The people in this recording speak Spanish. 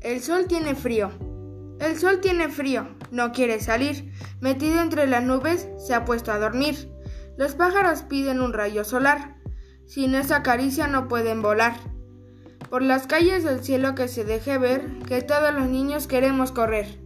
El sol tiene frío. El sol tiene frío, no quiere salir. Metido entre las nubes, se ha puesto a dormir. Los pájaros piden un rayo solar. Sin esa caricia no pueden volar. Por las calles del cielo que se deje ver, que todos los niños queremos correr.